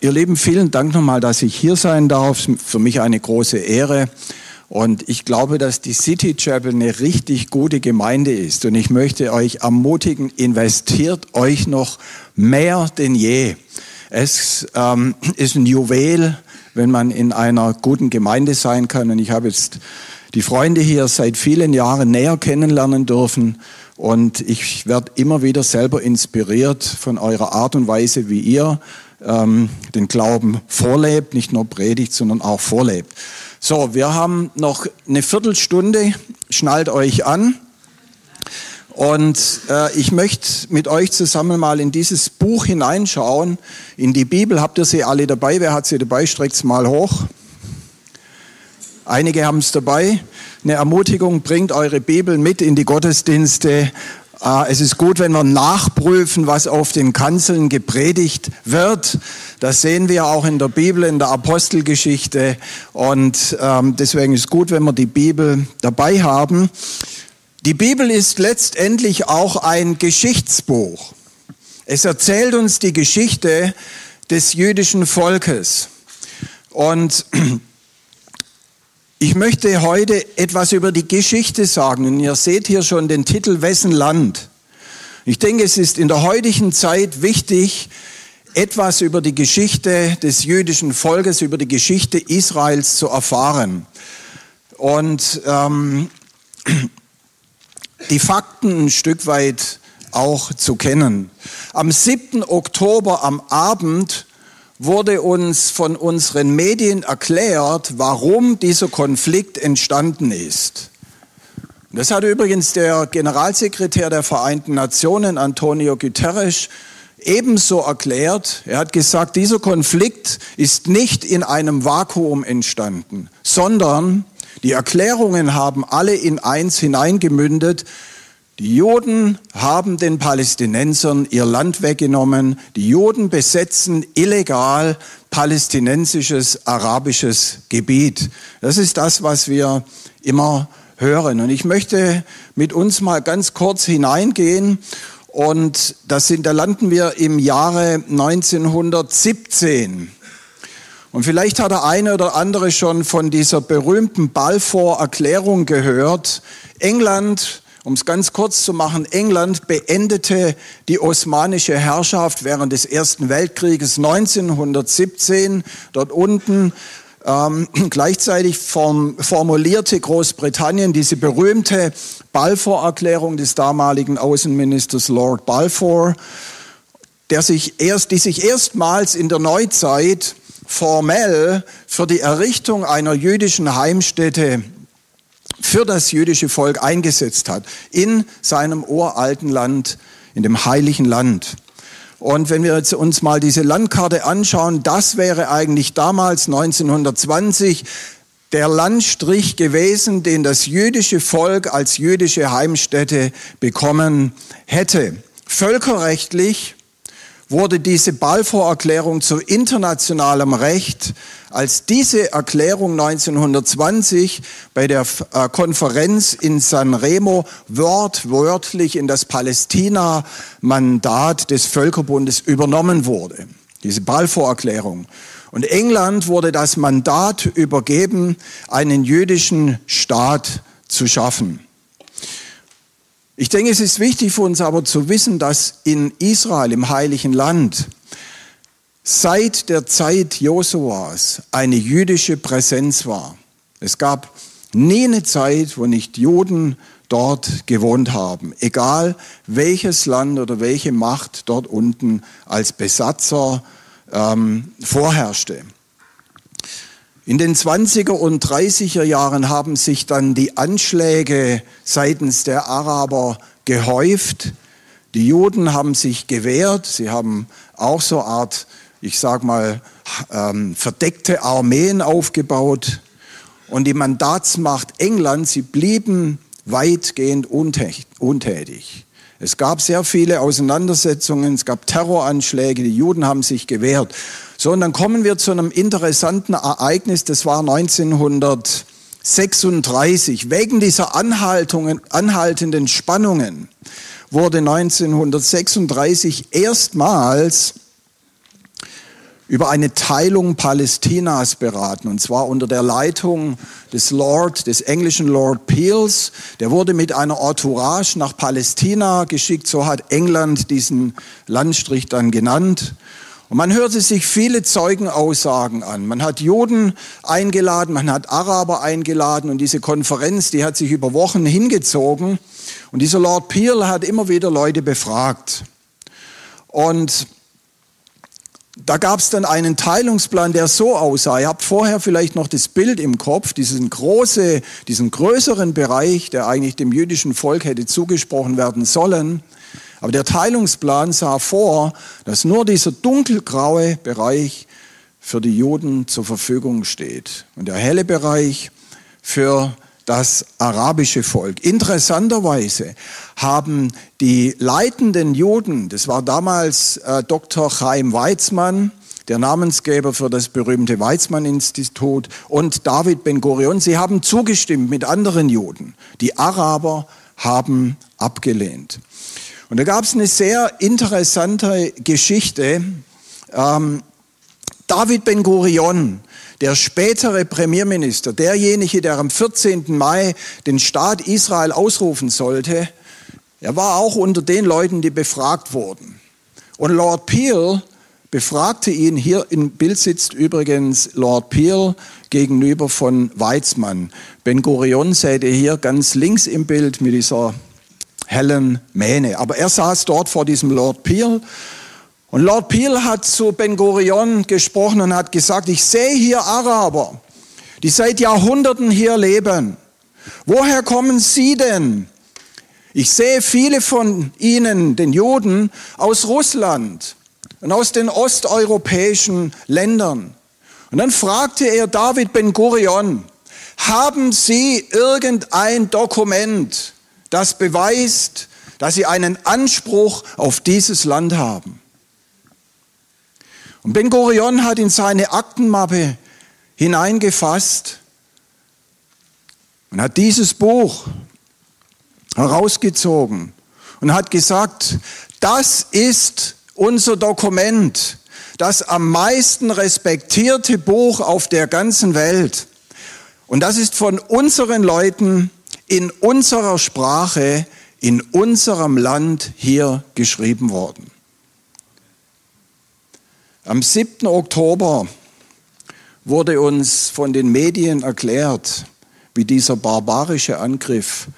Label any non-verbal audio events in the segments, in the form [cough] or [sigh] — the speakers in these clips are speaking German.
ihr Lieben, vielen Dank nochmal, dass ich hier sein darf. Für mich eine große Ehre. Und ich glaube, dass die City Chapel eine richtig gute Gemeinde ist. Und ich möchte euch ermutigen, investiert euch noch mehr denn je. Es ähm, ist ein Juwel, wenn man in einer guten Gemeinde sein kann. Und ich habe jetzt die Freunde hier seit vielen Jahren näher kennenlernen dürfen. Und ich werde immer wieder selber inspiriert von eurer Art und Weise, wie ihr ähm, den Glauben vorlebt, nicht nur predigt, sondern auch vorlebt. So, wir haben noch eine Viertelstunde, schnallt euch an. Und äh, ich möchte mit euch zusammen mal in dieses Buch hineinschauen, in die Bibel. Habt ihr sie alle dabei? Wer hat sie dabei? Streckt's mal hoch. Einige haben es dabei. Eine Ermutigung, bringt eure Bibel mit in die Gottesdienste. Ah, es ist gut, wenn wir nachprüfen, was auf den Kanzeln gepredigt wird. Das sehen wir auch in der Bibel, in der Apostelgeschichte. Und ähm, deswegen ist es gut, wenn wir die Bibel dabei haben. Die Bibel ist letztendlich auch ein Geschichtsbuch. Es erzählt uns die Geschichte des jüdischen Volkes. Und ich möchte heute etwas über die Geschichte sagen. Und ihr seht hier schon den Titel Wessen Land. Ich denke, es ist in der heutigen Zeit wichtig, etwas über die Geschichte des jüdischen Volkes, über die Geschichte Israels zu erfahren. Und ähm, [clears throat] die Fakten ein Stück weit auch zu kennen. Am 7. Oktober am Abend wurde uns von unseren Medien erklärt, warum dieser Konflikt entstanden ist. Das hat übrigens der Generalsekretär der Vereinten Nationen, Antonio Guterres, ebenso erklärt. Er hat gesagt, dieser Konflikt ist nicht in einem Vakuum entstanden, sondern die Erklärungen haben alle in eins hineingemündet, die Juden haben den Palästinensern ihr Land weggenommen. Die Juden besetzen illegal palästinensisches, arabisches Gebiet. Das ist das, was wir immer hören. Und ich möchte mit uns mal ganz kurz hineingehen. Und das sind, da landen wir im Jahre 1917. Und vielleicht hat der eine oder andere schon von dieser berühmten Balfour-Erklärung gehört. England um es ganz kurz zu machen, England beendete die osmanische Herrschaft während des Ersten Weltkrieges 1917 dort unten. Ähm, [clears throat] gleichzeitig form, formulierte Großbritannien diese berühmte Balfour-Erklärung des damaligen Außenministers Lord Balfour, der sich erst, die sich erstmals in der Neuzeit formell für die Errichtung einer jüdischen Heimstätte für das jüdische Volk eingesetzt hat, in seinem uralten Land, in dem heiligen Land. Und wenn wir jetzt uns mal diese Landkarte anschauen, das wäre eigentlich damals 1920 der Landstrich gewesen, den das jüdische Volk als jüdische Heimstätte bekommen hätte. Völkerrechtlich wurde diese Balfour-Erklärung zu internationalem Recht als diese Erklärung 1920 bei der äh, Konferenz in San Remo wortwörtlich in das Palästina-Mandat des Völkerbundes übernommen wurde. Diese Balfour-Erklärung. Und England wurde das Mandat übergeben, einen jüdischen Staat zu schaffen. Ich denke, es ist wichtig für uns aber zu wissen, dass in Israel, im heiligen Land, seit der Zeit Josuas eine jüdische Präsenz war. Es gab nie eine Zeit, wo nicht Juden dort gewohnt haben, egal welches Land oder welche Macht dort unten als Besatzer ähm, vorherrschte. In den 20er und 30er Jahren haben sich dann die Anschläge seitens der Araber gehäuft. Die Juden haben sich gewehrt, sie haben auch so eine Art ich sage mal, ähm, verdeckte Armeen aufgebaut. Und die Mandatsmacht England, sie blieben weitgehend untätig. Es gab sehr viele Auseinandersetzungen, es gab Terroranschläge, die Juden haben sich gewehrt. So, und dann kommen wir zu einem interessanten Ereignis, das war 1936. Wegen dieser anhaltenden Spannungen wurde 1936 erstmals über eine Teilung Palästinas beraten, und zwar unter der Leitung des Lord, des englischen Lord Peels. Der wurde mit einer Entourage nach Palästina geschickt, so hat England diesen Landstrich dann genannt. Und man hörte sich viele Zeugenaussagen an. Man hat Juden eingeladen, man hat Araber eingeladen und diese Konferenz, die hat sich über Wochen hingezogen. Und dieser Lord Peel hat immer wieder Leute befragt. Und da gab es dann einen Teilungsplan, der so aussah. Ihr habt vorher vielleicht noch das Bild im Kopf, diesen, große, diesen größeren Bereich, der eigentlich dem jüdischen Volk hätte zugesprochen werden sollen. Aber der Teilungsplan sah vor, dass nur dieser dunkelgraue Bereich für die Juden zur Verfügung steht und der helle Bereich für das arabische Volk. Interessanterweise haben die leitenden Juden, das war damals äh, Dr. Chaim Weizmann, der Namensgeber für das berühmte Weizmann-Institut und David Ben-Gurion, sie haben zugestimmt mit anderen Juden. Die Araber haben abgelehnt. Und da gab es eine sehr interessante Geschichte. Ähm, David Ben-Gurion, der spätere Premierminister, derjenige, der am 14. Mai den Staat Israel ausrufen sollte, er war auch unter den Leuten, die befragt wurden. Und Lord Peel befragte ihn, hier im Bild sitzt übrigens Lord Peel gegenüber von Weizmann. Ben Gurion seht ihr hier ganz links im Bild mit dieser hellen Mähne. Aber er saß dort vor diesem Lord Peel und Lord Peel hat zu Ben Gurion gesprochen und hat gesagt, ich sehe hier Araber, die seit Jahrhunderten hier leben. Woher kommen sie denn? Ich sehe viele von ihnen, den Juden, aus Russland und aus den osteuropäischen Ländern. Und dann fragte er David Ben Gurion, haben Sie irgendein Dokument, das beweist, dass Sie einen Anspruch auf dieses Land haben? Und Ben Gurion hat in seine Aktenmappe hineingefasst und hat dieses Buch herausgezogen und hat gesagt, das ist unser Dokument, das am meisten respektierte Buch auf der ganzen Welt. Und das ist von unseren Leuten in unserer Sprache, in unserem Land hier geschrieben worden. Am 7. Oktober wurde uns von den Medien erklärt, wie dieser barbarische Angriff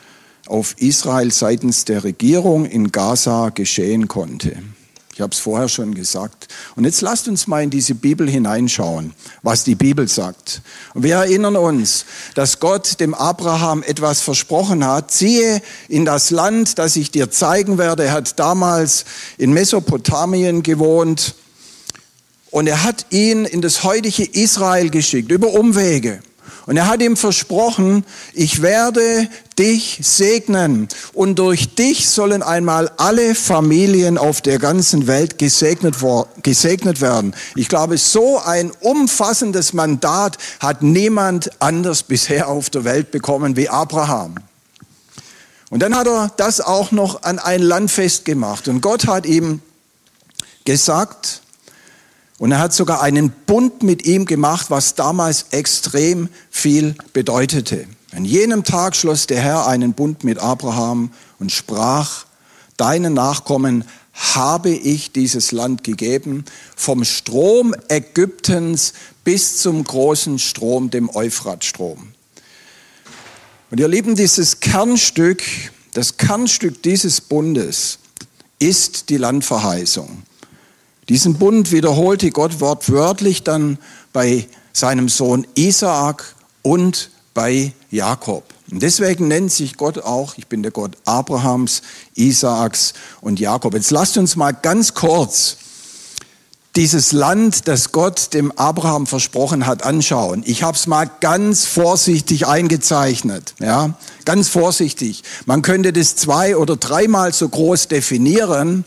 auf Israel seitens der Regierung in Gaza geschehen konnte. Ich habe es vorher schon gesagt. Und jetzt lasst uns mal in diese Bibel hineinschauen, was die Bibel sagt. Und wir erinnern uns, dass Gott dem Abraham etwas versprochen hat. Siehe in das Land, das ich dir zeigen werde. Er hat damals in Mesopotamien gewohnt und er hat ihn in das heutige Israel geschickt, über Umwege. Und er hat ihm versprochen, ich werde dich segnen und durch dich sollen einmal alle Familien auf der ganzen Welt gesegnet, gesegnet werden. Ich glaube, so ein umfassendes Mandat hat niemand anders bisher auf der Welt bekommen wie Abraham. Und dann hat er das auch noch an ein Land festgemacht. Und Gott hat ihm gesagt, und er hat sogar einen Bund mit ihm gemacht, was damals extrem viel bedeutete. An jenem Tag schloss der Herr einen Bund mit Abraham und sprach, deinen Nachkommen habe ich dieses Land gegeben, vom Strom Ägyptens bis zum großen Strom, dem Euphratstrom. Und ihr Lieben, dieses Kernstück, das Kernstück dieses Bundes ist die Landverheißung. Diesen Bund wiederholte Gott wortwörtlich dann bei seinem Sohn Isaak und bei Jakob. Und deswegen nennt sich Gott auch, ich bin der Gott Abrahams, Isaaks und Jakob. Jetzt lasst uns mal ganz kurz dieses Land, das Gott dem Abraham versprochen hat, anschauen. Ich habe es mal ganz vorsichtig eingezeichnet, ja, ganz vorsichtig. Man könnte das zwei oder dreimal so groß definieren.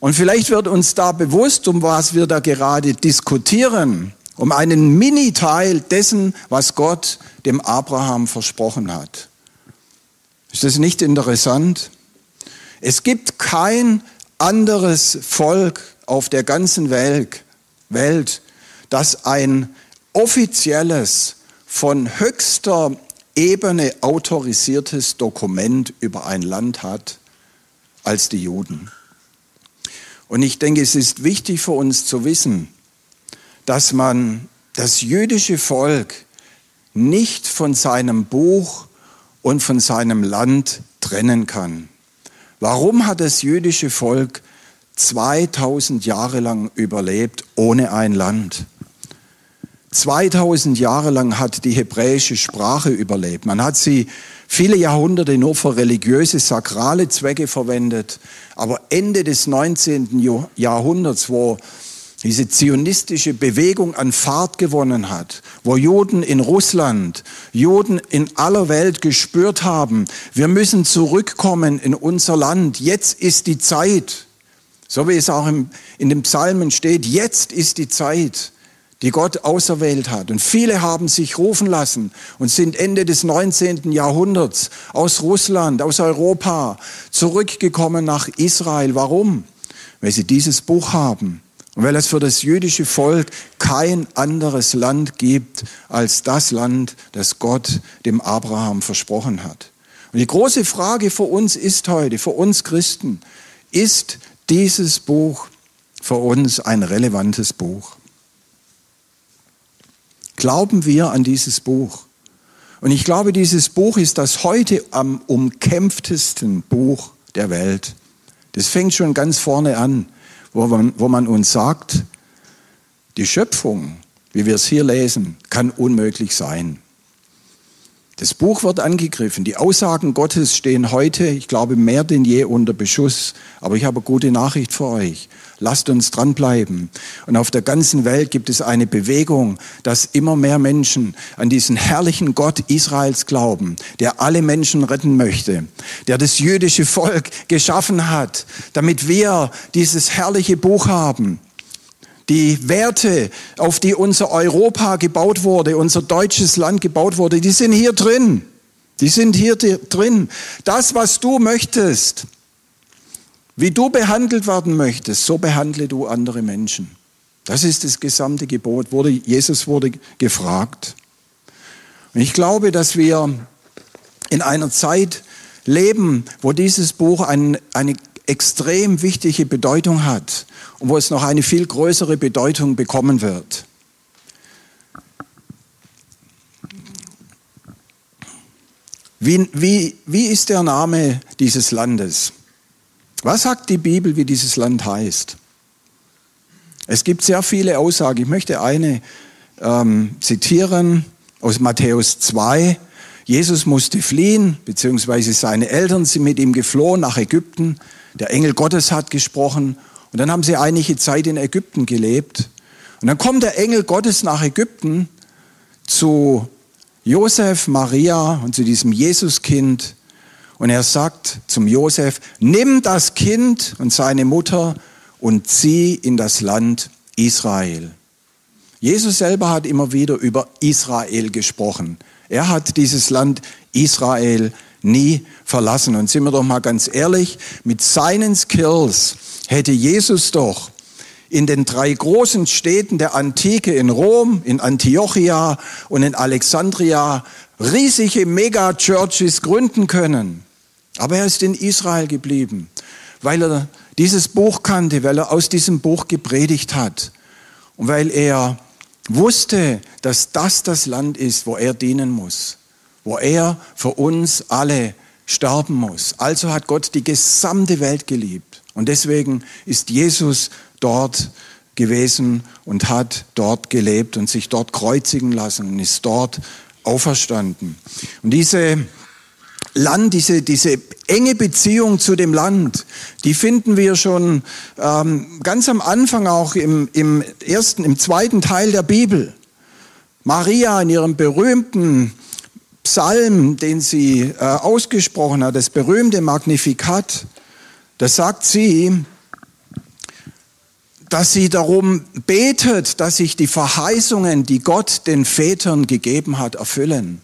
Und vielleicht wird uns da bewusst, um was wir da gerade diskutieren, um einen Mini-Teil dessen, was Gott dem Abraham versprochen hat. Ist das nicht interessant? Es gibt kein anderes Volk auf der ganzen Welt, Welt, das ein offizielles, von höchster Ebene autorisiertes Dokument über ein Land hat als die Juden. Und ich denke, es ist wichtig für uns zu wissen, dass man das jüdische Volk nicht von seinem Buch und von seinem Land trennen kann. Warum hat das jüdische Volk 2000 Jahre lang überlebt ohne ein Land? 2000 Jahre lang hat die hebräische Sprache überlebt. Man hat sie viele Jahrhunderte nur für religiöse, sakrale Zwecke verwendet. Aber Ende des 19. Jahrhunderts, wo diese zionistische Bewegung an Fahrt gewonnen hat, wo Juden in Russland, Juden in aller Welt gespürt haben, wir müssen zurückkommen in unser Land, jetzt ist die Zeit, so wie es auch im, in den Psalmen steht, jetzt ist die Zeit, die Gott auserwählt hat. Und viele haben sich rufen lassen und sind Ende des 19. Jahrhunderts aus Russland, aus Europa zurückgekommen nach Israel. Warum? Weil sie dieses Buch haben und weil es für das jüdische Volk kein anderes Land gibt als das Land, das Gott dem Abraham versprochen hat. Und die große Frage für uns ist heute, für uns Christen, ist dieses Buch für uns ein relevantes Buch? Glauben wir an dieses Buch? Und ich glaube, dieses Buch ist das heute am umkämpftesten Buch der Welt. Das fängt schon ganz vorne an wo man, wo man uns sagt, die Schöpfung, wie wir es hier lesen, kann unmöglich sein. Das Buch wird angegriffen. Die Aussagen Gottes stehen heute, ich glaube, mehr denn je unter Beschuss. Aber ich habe eine gute Nachricht für euch. Lasst uns dranbleiben. Und auf der ganzen Welt gibt es eine Bewegung, dass immer mehr Menschen an diesen herrlichen Gott Israels glauben, der alle Menschen retten möchte, der das jüdische Volk geschaffen hat, damit wir dieses herrliche Buch haben die Werte, auf die unser Europa gebaut wurde, unser deutsches Land gebaut wurde, die sind hier drin. Die sind hier drin. Das, was du möchtest, wie du behandelt werden möchtest, so behandle du andere Menschen. Das ist das gesamte Gebot. Wurde, Jesus wurde gefragt. Und ich glaube, dass wir in einer Zeit leben, wo dieses Buch ein, eine extrem wichtige Bedeutung hat und wo es noch eine viel größere Bedeutung bekommen wird. Wie, wie, wie ist der Name dieses Landes? Was sagt die Bibel, wie dieses Land heißt? Es gibt sehr viele Aussagen. Ich möchte eine ähm, zitieren aus Matthäus 2. Jesus musste fliehen, beziehungsweise seine Eltern sind mit ihm geflohen nach Ägypten. Der Engel Gottes hat gesprochen und dann haben sie einige Zeit in Ägypten gelebt. Und dann kommt der Engel Gottes nach Ägypten zu Josef, Maria und zu diesem Jesuskind. Und er sagt zum Josef, nimm das Kind und seine Mutter und zieh in das Land Israel. Jesus selber hat immer wieder über Israel gesprochen. Er hat dieses Land Israel nie verlassen. Und sind wir doch mal ganz ehrlich, mit seinen Skills hätte Jesus doch in den drei großen Städten der Antike, in Rom, in Antiochia und in Alexandria, riesige Megachurches gründen können. Aber er ist in Israel geblieben, weil er dieses Buch kannte, weil er aus diesem Buch gepredigt hat und weil er wusste, dass das das Land ist, wo er dienen muss wo er für uns alle sterben muss. Also hat Gott die gesamte Welt geliebt. Und deswegen ist Jesus dort gewesen und hat dort gelebt und sich dort kreuzigen lassen und ist dort auferstanden. Und diese Land, diese, diese enge Beziehung zu dem Land, die finden wir schon ähm, ganz am Anfang auch im, im ersten, im zweiten Teil der Bibel. Maria in ihrem berühmten Psalm, den sie äh, ausgesprochen hat, das berühmte Magnifikat, da sagt sie, dass sie darum betet, dass sich die Verheißungen, die Gott den Vätern gegeben hat, erfüllen.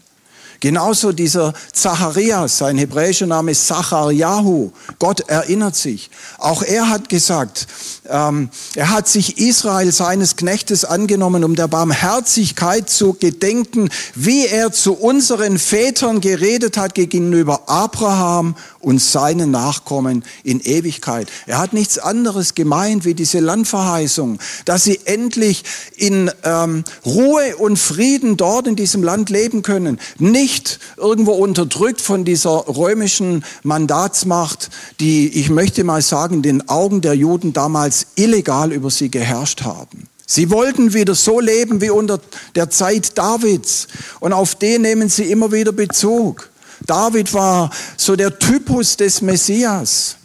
Genauso dieser Zacharias, sein hebräischer Name ist Zachariahu. Gott erinnert sich. Auch er hat gesagt, ähm, er hat sich Israel seines Knechtes angenommen, um der Barmherzigkeit zu gedenken, wie er zu unseren Vätern geredet hat gegenüber Abraham und seinen Nachkommen in Ewigkeit. Er hat nichts anderes gemeint wie diese Landverheißung, dass sie endlich in ähm, Ruhe und Frieden dort in diesem Land leben können. Nicht irgendwo unterdrückt von dieser römischen Mandatsmacht, die, ich möchte mal sagen, den Augen der Juden damals illegal über sie geherrscht haben. Sie wollten wieder so leben wie unter der Zeit Davids. Und auf den nehmen sie immer wieder Bezug. David war so der Typus des Messias.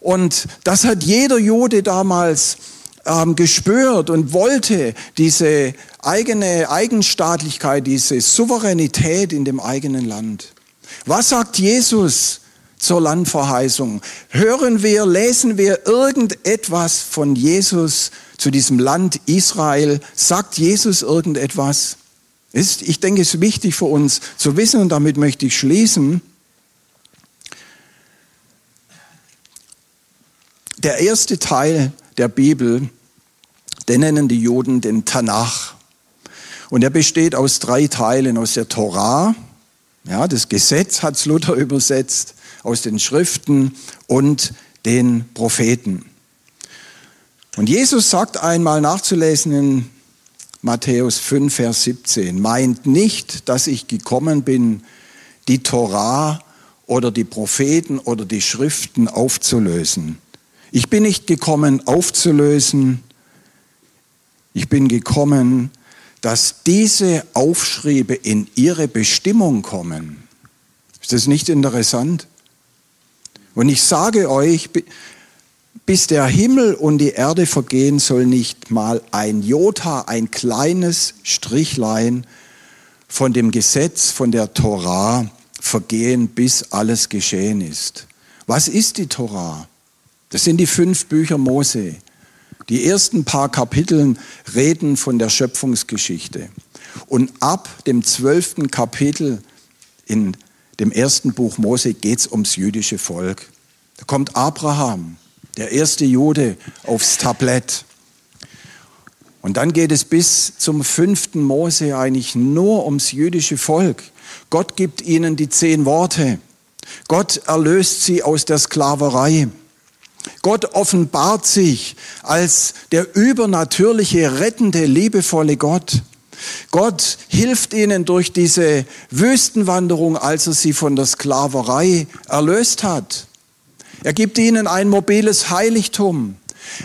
Und das hat jeder Jude damals ähm, gespürt und wollte diese eigene Eigenstaatlichkeit, diese Souveränität in dem eigenen Land. Was sagt Jesus zur Landverheißung? Hören wir, lesen wir irgendetwas von Jesus zu diesem Land Israel? Sagt Jesus irgendetwas? Ist, ich denke, es ist wichtig für uns zu wissen, und damit möchte ich schließen, der erste Teil der Bibel, den nennen die Juden den Tanach. Und er besteht aus drei Teilen, aus der Torah, ja, das Gesetz hat Luther [laughs] übersetzt, aus den Schriften und den Propheten. Und Jesus sagt einmal nachzulesen in Matthäus 5, Vers 17. Meint nicht, dass ich gekommen bin, die Torah oder die Propheten oder die Schriften aufzulösen. Ich bin nicht gekommen, aufzulösen. Ich bin gekommen, dass diese Aufschriebe in ihre Bestimmung kommen. Ist das nicht interessant? Und ich sage euch, bis der Himmel und die Erde vergehen, soll nicht mal ein Jota, ein kleines Strichlein von dem Gesetz, von der Torah vergehen, bis alles geschehen ist. Was ist die Torah? Das sind die fünf Bücher Mose. Die ersten paar Kapiteln reden von der Schöpfungsgeschichte. Und ab dem zwölften Kapitel in dem ersten Buch Mose geht es ums jüdische Volk. Da kommt Abraham, der erste Jude aufs Tablett. Und dann geht es bis zum fünften Mose eigentlich nur ums jüdische Volk. Gott gibt ihnen die zehn Worte. Gott erlöst sie aus der Sklaverei. Gott offenbart sich als der übernatürliche, rettende, liebevolle Gott. Gott hilft ihnen durch diese Wüstenwanderung, als er sie von der Sklaverei erlöst hat. Er gibt ihnen ein mobiles Heiligtum.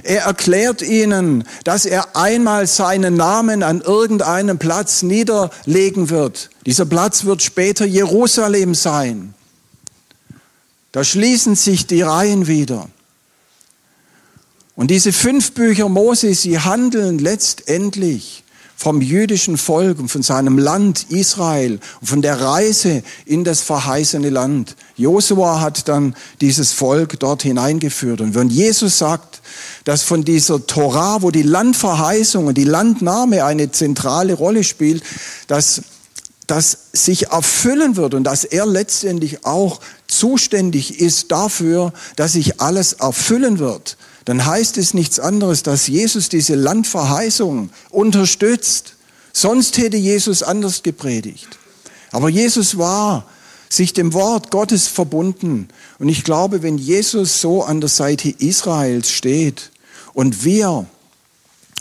Er erklärt ihnen, dass er einmal seinen Namen an irgendeinem Platz niederlegen wird. Dieser Platz wird später Jerusalem sein. Da schließen sich die Reihen wieder. Und diese fünf Bücher Mose, sie handeln letztendlich vom jüdischen Volk und von seinem Land Israel und von der Reise in das verheißene Land. Josua hat dann dieses Volk dort hineingeführt. Und wenn Jesus sagt, dass von dieser Torah, wo die Landverheißung und die Landnahme eine zentrale Rolle spielt, dass das sich erfüllen wird und dass er letztendlich auch zuständig ist dafür, dass sich alles erfüllen wird, dann heißt es nichts anderes, dass Jesus diese Landverheißung unterstützt. Sonst hätte Jesus anders gepredigt. Aber Jesus war sich dem Wort Gottes verbunden. Und ich glaube, wenn Jesus so an der Seite Israels steht und wir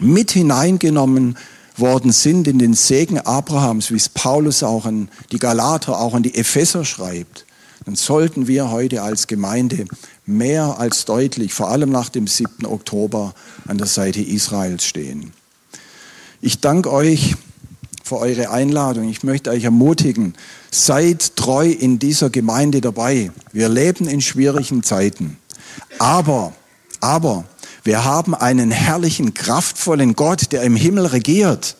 mit hineingenommen worden sind in den Segen Abrahams, wie es Paulus auch an die Galater, auch an die Epheser schreibt, dann sollten wir heute als Gemeinde mehr als deutlich, vor allem nach dem 7. Oktober, an der Seite Israels stehen. Ich danke euch für eure Einladung. Ich möchte euch ermutigen, seid treu in dieser Gemeinde dabei. Wir leben in schwierigen Zeiten. Aber, aber, wir haben einen herrlichen, kraftvollen Gott, der im Himmel regiert.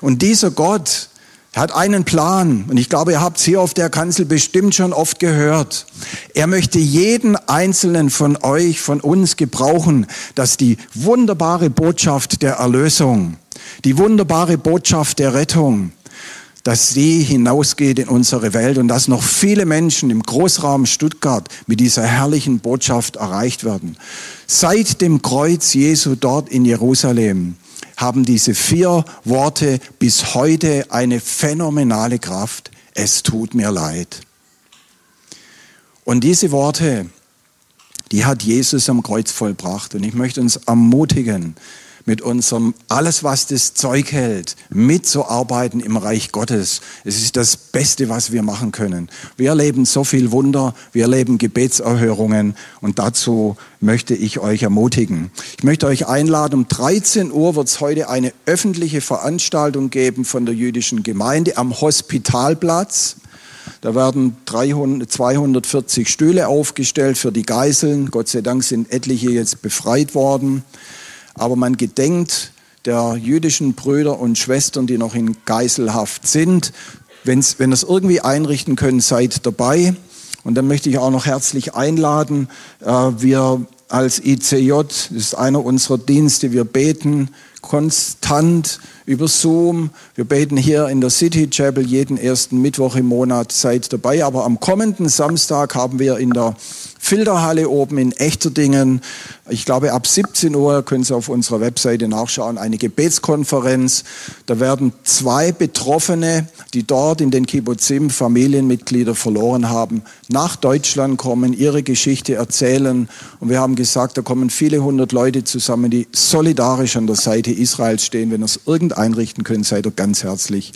Und dieser Gott, er hat einen Plan und ich glaube, ihr habt es hier auf der Kanzel bestimmt schon oft gehört. Er möchte jeden einzelnen von euch, von uns gebrauchen, dass die wunderbare Botschaft der Erlösung, die wunderbare Botschaft der Rettung, dass sie hinausgeht in unsere Welt und dass noch viele Menschen im Großraum Stuttgart mit dieser herrlichen Botschaft erreicht werden. Seit dem Kreuz Jesu dort in Jerusalem haben diese vier Worte bis heute eine phänomenale Kraft. Es tut mir leid. Und diese Worte, die hat Jesus am Kreuz vollbracht. Und ich möchte uns ermutigen, mit unserem, alles was das Zeug hält, mitzuarbeiten im Reich Gottes. Es ist das Beste, was wir machen können. Wir erleben so viel Wunder, wir erleben Gebetserhörungen und dazu möchte ich euch ermutigen. Ich möchte euch einladen, um 13 Uhr wird es heute eine öffentliche Veranstaltung geben von der jüdischen Gemeinde am Hospitalplatz. Da werden 300, 240 Stühle aufgestellt für die Geiseln. Gott sei Dank sind etliche jetzt befreit worden. Aber man gedenkt der jüdischen Brüder und Schwestern, die noch in Geiselhaft sind. Wenn's, wenn ihr es irgendwie einrichten könnt, seid dabei. Und dann möchte ich auch noch herzlich einladen. Äh, wir als ICJ, das ist einer unserer Dienste, wir beten konstant über Zoom. Wir beten hier in der City Chapel jeden ersten Mittwoch im Monat. Seid dabei. Aber am kommenden Samstag haben wir in der Filterhalle oben in Echterdingen, ich glaube ab 17 Uhr, können Sie auf unserer Webseite nachschauen, eine Gebetskonferenz. Da werden zwei Betroffene, die dort in den Kibbutzim Familienmitglieder verloren haben, nach Deutschland kommen, ihre Geschichte erzählen. Und wir haben gesagt, da kommen viele hundert Leute zusammen, die solidarisch an der Seite Israels stehen. Wenn ihr es irgend einrichten könnt, seid ihr ganz herzlich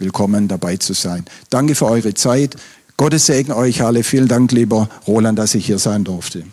willkommen dabei zu sein. Danke für eure Zeit. Gottes Segen euch alle. Vielen Dank, lieber Roland, dass ich hier sein durfte.